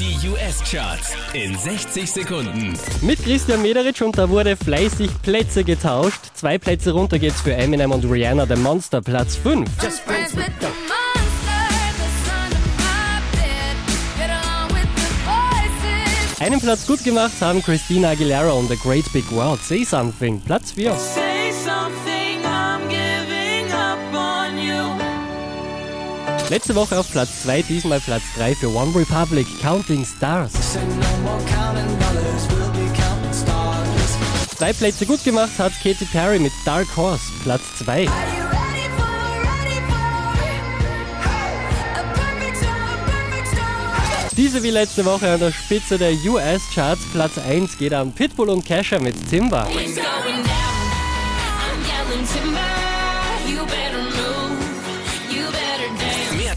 Die US-Charts in 60 Sekunden. Mit Christian Mederitsch und da wurde fleißig Plätze getauscht. Zwei Plätze runter geht's für Eminem und Rihanna, der Monster, Platz 5. Friends with the monster that's under my bed. Get along with the voices. Einen Platz gut gemacht haben Christina Aguilera und The Great Big World. Say Something, Platz 4. Letzte Woche auf Platz 2, diesmal Platz 3 für One Republic, Counting Stars. Zwei Plätze gut gemacht hat Katy Perry mit Dark Horse, Platz 2. Are you ready for, ready for a perfect storm, perfect storm? Diese wie letzte Woche an der Spitze der US-Charts, Platz 1 geht an Pitbull und Kesha mit Timber. Down. Timber.